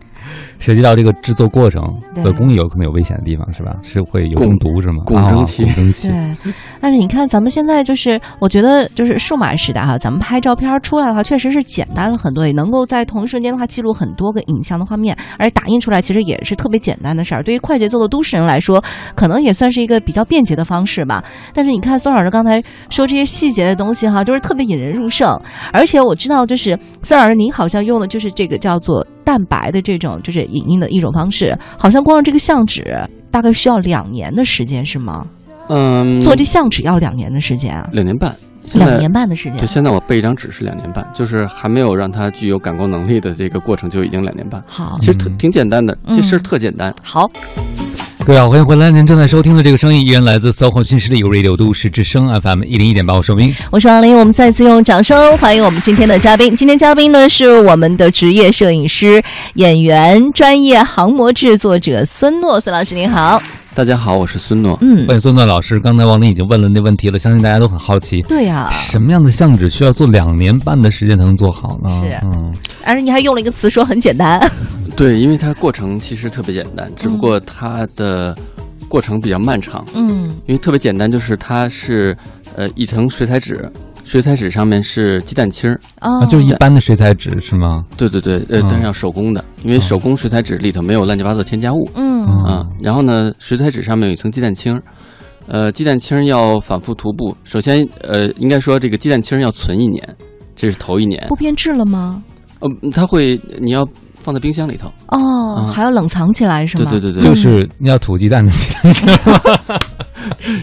涉及到这个制作过程对和工艺有可能有危险的地方，是吧？是会有汞中毒是吗？汞蒸气哦汞蒸气。对，但是你看，咱们现在就是，我觉得就是数码时代哈，咱们拍照片出来的话，确实是简单了很多，也能够在同一瞬间的话记录很多个影像的画面，而打印出来其实也是特别简单的事儿。对于快节奏的都市人来说，可能也算是一个比较便捷的方式吧。但是你看孙老师刚才说这些细节的东西哈，就是特别引人入胜，而且我知道就是孙老师您好像用的就是这个叫做蛋白的这种就是影印的一种方式，好像光是这个相纸大概需要两年的时间是吗？嗯，做这相纸要两年的时间啊，两年半，两年半的时间就。现在我备一张纸是两年半，就是还没有让它具有感光能力的这个过程就已经两年半。好其实特嗯挺简单的，嗯这事儿特简单。好，各位好，欢迎回来！您正在收听的这个声音依然来自 SOHO 新势力 Radio 都市之声 FM 一零一点八，我是明。我是王林，我们再次用掌声欢迎我们今天的嘉宾。今天嘉宾呢是我们的职业摄影师、演员、专业航模制作者孙诺，孙老师您好。大家好，我是孙诺。嗯，欢迎孙诺老师。刚才王林已经问了那问题了，相信大家都很好奇，对呀、什么样的相纸需要做两年半的时间才能做好呢？是嗯，而你还用了一个词说很简单。对，因为它过程其实特别简单，只不过它的过程比较漫长。嗯因为特别简单，就是它是呃一层水彩纸，水彩纸上面是鸡蛋清儿。哦啊，就是一般的水彩纸是吗？对对对，呃嗯，但是要手工的，因为手工水彩纸里头没有乱七八糟添加物嗯嗯啊。然后呢，水彩纸上面有一层鸡蛋清儿。呃，鸡蛋清儿要反复涂布。首先，呃，应该说这个鸡蛋清儿要存一年，这是头一年不。变质了吗？呃，它会你要放在冰箱里头。哦，嗯还要冷藏起来是吗？对对对对，就是要土鸡蛋的鸡蛋是吗？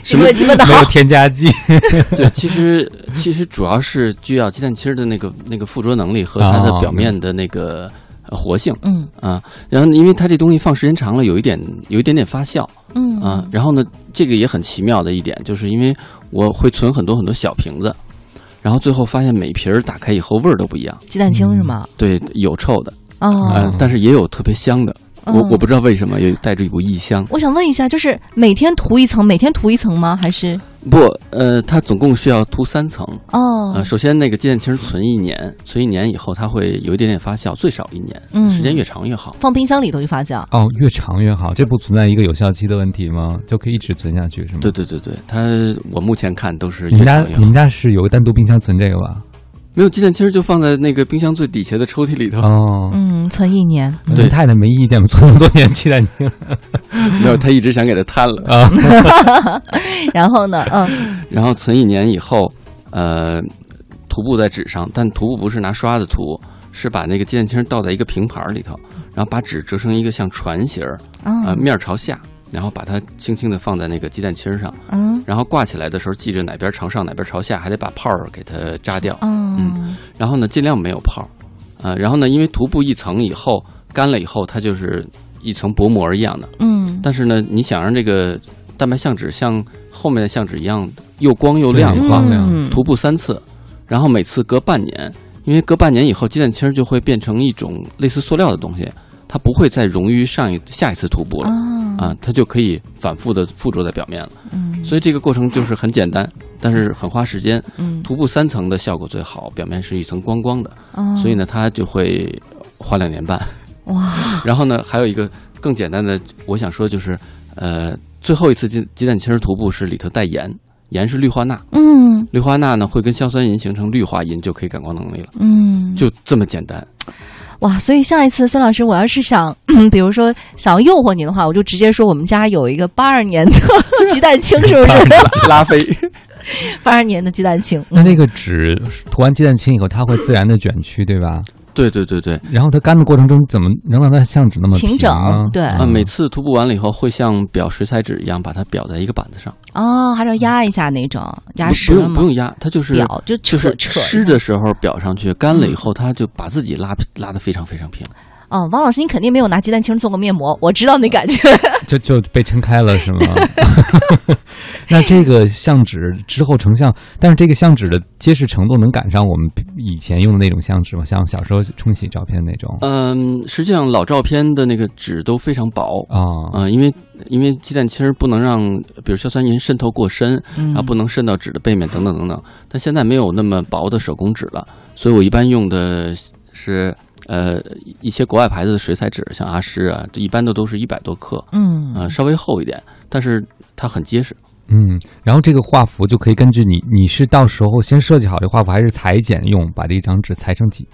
这个问题问的没有。添加剂。对，其实其实主要是需要鸡蛋清儿的那个那个附着能力和它的哦表面的那个呃活性嗯啊。然后因为它这东西放时间长了，有一点有一点点发酵嗯啊。然后呢，这个也很奇妙的一点，就是因为我会存很多很多小瓶子，然后最后发现每瓶儿打开以后味儿都不一样，鸡蛋清是吗？对，有臭的，哦，呃，但是也有特别香的。我嗯我不知道为什么有带着一股异香。我想问一下，就是每天涂一层，每天涂一层吗？还是不，呃，它总共需要涂三层。哦呃，首先那个鸡蛋清存一年，存一年以后它会有一点点发酵，最少一年，嗯时间越长越好。放冰箱里头就发酵？哦，越长越好，这不存在一个有效期的问题吗？就可以一直存下去是吗？对对对对，它我目前看都是你们家越长越好你们。家是有个单独冰箱存这个吧？没有鸡蛋清就放在那个冰箱最底下的抽屉里头。哦，嗯，存一年。对太太没意见吗？存那么多年鸡蛋清没有，他一直想给它摊了。啊？然后呢？嗯然后存一年以后，呃，涂布在纸上，但涂布不是拿刷子涂，是把那个鸡蛋清倒在一个平盘儿里头，然后把纸折成一个像船形儿，呃，嗯面儿朝下，然后把它轻轻地放在那个鸡蛋清上，嗯然后挂起来的时候记着哪边朝上哪边朝下，还得把泡儿给它扎掉。嗯然后呢，尽量没有泡儿，啊、然后呢，因为涂布一层以后干了以后，它就是一层薄膜一样的。嗯但是呢，你想让这个蛋白相纸像后面的相纸一样又光又亮的对话，光亮嗯涂布三次，然后每次隔半年，因为隔半年以后鸡蛋清儿就会变成一种类似塑料的东西，它不会再溶于上一下一次涂布了。啊啊，它就可以反复的附着在表面了，嗯。所以这个过程就是很简单，但是很花时间。嗯。涂布三层的效果最好，表面是一层光光的，哦。所以呢，它就会花两年半。哇。然后呢，还有一个更简单的，我想说就是，呃，最后一次鸡鸡蛋清儿涂布是里头带盐，盐是氯化钠，嗯。氯化钠呢会跟硝酸银形成氯化银，就可以感光能力了，嗯。就这么简单。哇！所以下一次孙老师，我要是想，比如说想要诱惑你的话，我就直接说我们家有一个八二年的 鸡蛋清，是不是？拉菲，八二年的鸡蛋清。那那个纸涂完鸡蛋清以后，它会自然的卷曲，对吧？对对对对，然后它干的过程中，怎么能让它像纸那么平整呢对啊，每次涂布完了以后，会像裱水彩纸一样，把它裱在一个板子上，哦，还是要压一下那种压不实不用不？用压，它就是裱就就是湿的时候裱上去，干了以后，它就把自己拉拉得非常非常平。哦，王老师，你肯定没有拿鸡蛋清做过面膜，我知道那感觉。就就被撑开了是吗？那这个相纸之后成像，但是这个相纸的结实程度能赶上我们以前用的那种相纸吗？像小时候冲洗照片那种嗯，实际上老照片的那个纸都非常薄啊啊、因为因为鸡蛋清儿不能让，比如硝酸银渗透过深，然后，不能渗到纸的背面等等等等。但现在没有那么薄的手工纸了，所以我一般用的是呃一些国外牌子的水彩纸，像阿诗啊，这一般的都是一百多克，嗯呃，稍微厚一点，但是它很结实。嗯，然后这个画幅就可以根据你，你是到时候先设计好这画幅，还是裁剪用，把这一张纸裁成几？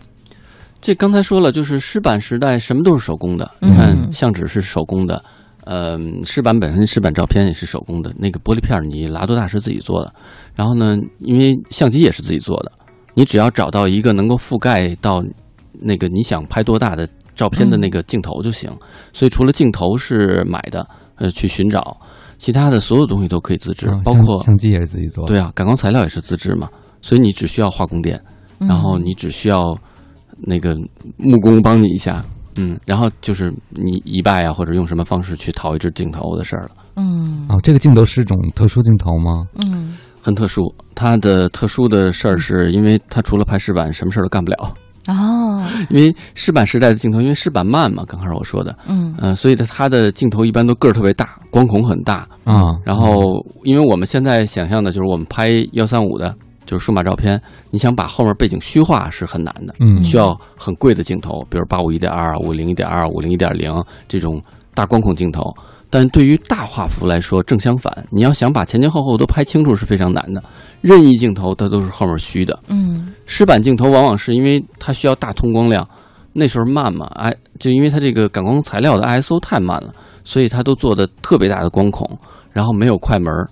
这刚才说了，就是湿版时代什么都是手工的，嗯你看相纸是手工的，呃，湿版本身湿版照片也是手工的，那个玻璃片你拉多大是自己做的，然后呢，因为相机也是自己做的，你只要找到一个能够覆盖到那个你想拍多大的照片的那个镜头就行。所以除了镜头是买的，呃，去寻找，其他的所有东西都可以自制，包括相机也是自己做。对啊，感光材料也是自制嘛，所以你只需要化工店。嗯然后你只需要那个木工帮你一下，嗯，然后就是你一拜啊，或者用什么方式去淘一只镜头的事儿了，嗯哦，这个镜头是种特殊镜头吗？嗯很特殊。它的特殊的事儿是因为它除了拍湿版，什么事儿都干不了。哦因为湿版时代的镜头，因为湿版慢嘛，刚开始我说的，嗯嗯、所以它的镜头一般都个儿特别大，光孔很大。啊，然后，因为我们现在想象的就是我们拍幺三五的，就是数码照片，你想把后面背景虚化是很难的。嗯需要很贵的镜头，比如八五一点二、五零一点二、五零一点零这种大光孔镜头。但对于大画幅来说，正相反，你要想把前前后后都拍清楚是非常难的。任意镜头它都是后面虚的，嗯湿板镜头往往是因为它需要大通光量，那时候慢嘛，哎，就因为它这个感光材料的 ISO 太慢了，所以它都做的特别大的光孔，然后没有快门儿，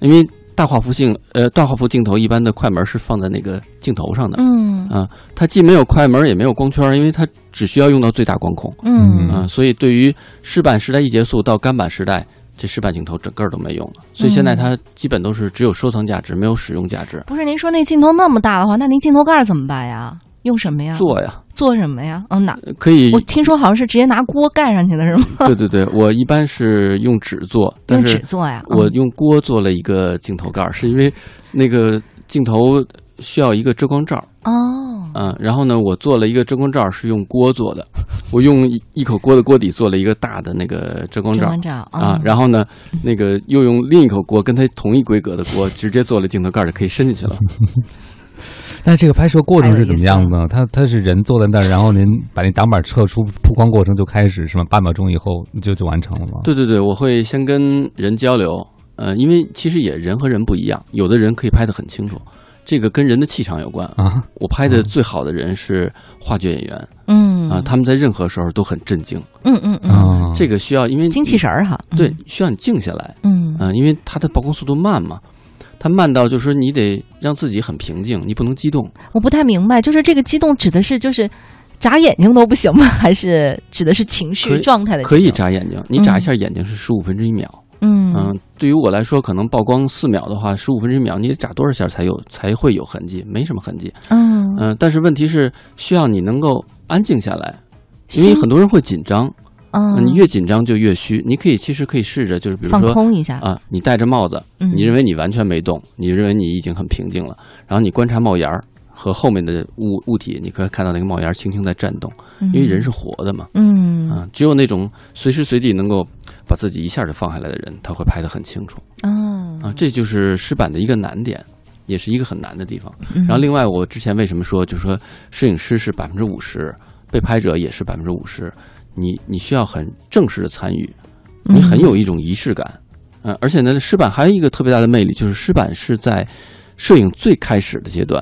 因为大画幅镜呃大画幅镜头一般的快门是放在那个镜头上的，嗯。啊，它既没有快门，也没有光圈，因为它只需要用到最大光孔。嗯。啊，所以对于湿版时代一结束到干版时代，这湿版镜头整个都没用了，所以现在它基本都是只有收藏价值，没有使用价值。不是您说那镜头那么大的话，那您镜头盖儿怎么办呀？用什么呀？做呀，做什么呀？嗯，哪可以我，听说好像是直接拿锅盖上去的是吗？对对对，我一般是用纸做，但用纸是做呀？嗯我用锅做了一个镜头盖儿，是因为那个镜头需要一个遮光罩，哦，嗯，然后呢，我做了一个遮光罩是用锅做的，我用一一口锅的锅底做了一个大的那个遮光罩遮光罩啊，然后呢，那个又用另一口锅跟它同一规格的锅，直接做了镜头盖儿就可以伸进去了。但是这个拍摄过程是怎么样的呢？他他是人坐在那儿，然后您把那挡板撤出，曝光过程就开始是吗？半秒钟以后就就完成了吗？对对对，我会先跟人交流，呃，因为其实也人和人不一样，有的人可以拍得很清楚，这个跟人的气场有关。啊，我拍的最好的人是话剧演员。嗯。啊，他们在任何时候都很震惊，嗯嗯嗯，啊，这个需要因为精气神儿哈，嗯。对，需要你静下来。嗯。啊、因为它的曝光速度慢嘛，它慢到就是说你得让自己很平静，你不能激动。我不太明白，就是这个激动指的是就是眨眼睛都不行吗？还是指的是情绪状态的？可以眨眼睛，你眨一下眼睛是十五分之一秒。嗯嗯、对于我来说，可能曝光四秒的话，十五分之一秒，你得眨多少下才有才会有痕迹？没什么痕迹。嗯嗯、但是问题是需要你能够安静下来，因为很多人会紧张，嗯嗯你越紧张就越虚。你可以其实可以试着，就是比如放说空一下，啊，你戴着帽子，嗯你认为你完全没动，你认为你已经很平静了，然后你观察帽檐儿和后面的物物体，你可以看到那个帽檐儿轻轻在颤动，因为人是活的嘛，嗯啊，只有那种随时随地能够把自己一下就放下来的人，他会拍得很清楚啊啊，这就是湿板的一个难点。也是一个很难的地方。嗯然后，另外，我之前为什么说，就是说，摄影师是百分之五十，被拍者也是百分之五十，你你需要很正式的参与，你很有一种仪式感。嗯、而且呢，湿版还有一个特别大的魅力，就是湿版是在摄影最开始的阶段，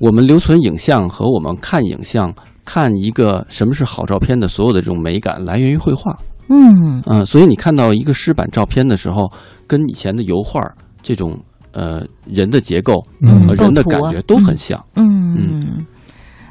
我们留存影像和我们看影像、看一个什么是好照片的所有的这种美感，来源于绘画。嗯嗯、所以你看到一个湿版照片的时候，跟以前的油画这种呃人的结构、嗯和人的感觉都很像。嗯嗯，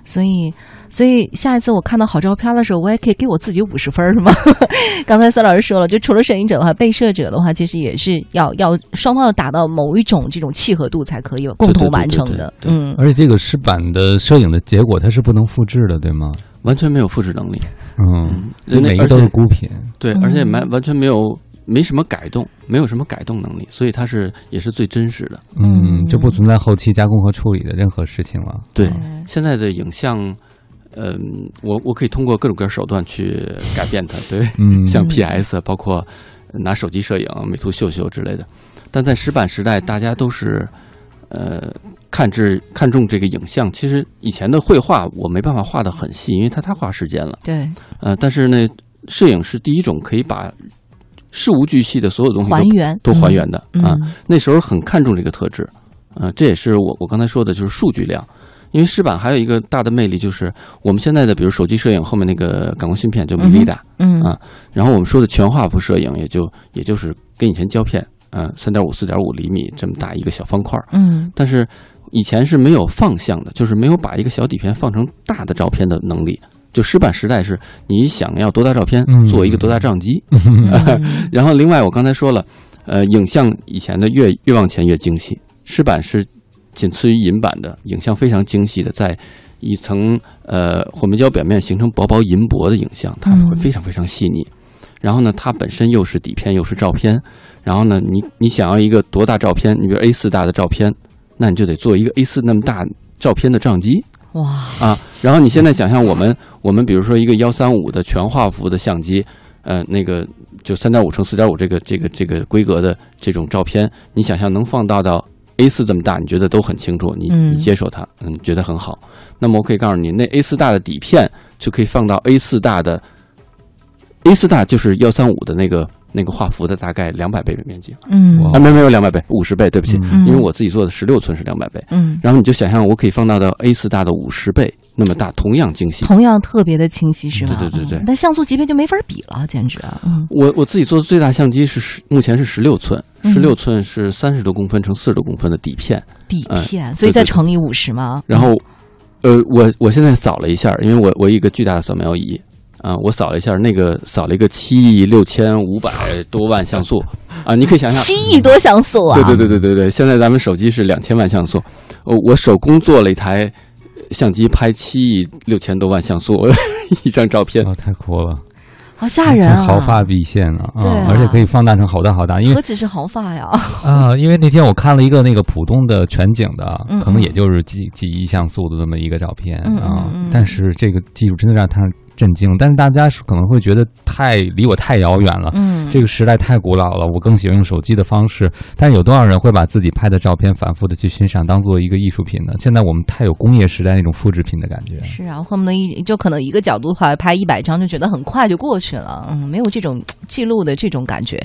所以所以下一次我看到好照片的时候，我也可以给我自己五十分，是吗？刚才孙老师说了，就除了摄影者的话，被摄者的话，其实也是要要双方要达到某一种这种契合度才可以共同完成的。嗯而且这个湿版的摄影的结果它是不能复制的，对吗？完全没有复制能力，嗯，所以每个都是孤品。对，而且完完全没有没什么改动，没有什么改动能力，所以它是也是最真实的。嗯，就不存在后期加工和处理的任何事情了。对，现在的影像，嗯、我我可以通过各种各样手段去改变它，对，嗯，像 PS，包括拿手机摄影、美图秀秀之类的。但在石板时代，大家都是呃看至看重这个影像。其实以前的绘画我没办法画的很细，因为它太花时间了。对，呃，但是呢，摄影是第一种可以把事无巨细的所有东西都还原都还原的啊。嗯那时候很看重这个特质，呃，这也是我我刚才说的，就是数据量。因为湿版还有一个大的魅力，就是我们现在的，比如手机摄影后面那个感光芯片就米粒大，嗯。啊然后我们说的全画幅摄影，也就也就是跟以前胶片，嗯、呃，三点五、四点五厘米这么大一个小方块儿，嗯。但是以前是没有放相的，就是没有把一个小底片放成大的照片的能力。就湿版时代是你想要多大照片嗯，做一个多大相机，嗯然后另外我刚才说了，呃，影像以前的越越往前越精细，湿版是仅次于银版的，影像非常精细的，在一层呃火煤胶表面形成薄薄银箔的影像，它会嗯非常非常细腻。然后呢，它本身又是底片又是照片，然后呢，你你想要一个多大照片，你比如 A 四大的照片，那你就得做一个 A 四那么大照片的相机。哇，啊，然后你现在想象我们我们比如说一个幺三五的全画幅的相机，呃，那个就三点五乘四点五这个这个这个规格的这种照片，你想象能放大到 A 4这么大，你觉得都很清楚，你嗯你接受它，嗯，觉得很好。那么我可以告诉你，那 A 4大的底片就可以放到 A 4大的 A 4大就是幺三五的那个那个画幅的大概两百倍的面积嗯啊，没有没有两百倍，五十倍，对不起，嗯因为我自己做的十六寸是两百倍。嗯，然后你就想象，我可以放大到 A 四大的五十倍那么大，同样精细。同样特别的清晰是吧？对对对对嗯但像素级别就没法比了，简直啊，嗯我我自己做的最大相机是十，目前是十六寸，嗯十六寸是三十多公分乘四十多公分的底片。底嗯片，所以再乘以五十吗？然后，呃，我我现在扫了一下，因为我我有一个巨大的扫描仪啊、我扫了一下，那个扫了一个七亿六千五百多万像素啊、你可以想想。七亿多像素啊！对对对对对对，现在咱们手机是两千万像素，呃我手工做了一台相机拍七亿六千多万像素 一张照片，哦，太酷了，好吓人啊！毫发毕现啊，对啊而且可以放大成好大好大，因为何止是毫发呀？啊，因为那天我看了一个那个普通的全景的嗯，可能也就是几几亿像素的这么一个照片嗯啊嗯嗯，但是这个技术真的让他震惊，但是大家是可能会觉得太离我太遥远了。嗯，这个时代太古老了，我更喜欢用手机的方式。但是有多少人会把自己拍的照片反复的去欣赏，当做一个艺术品呢？现在我们太有工业时代那种复制品的感觉。是啊，恨不得一就可能一个角度的话拍一百张就觉得很快就过去去了，嗯，没有这种记录的这种感觉。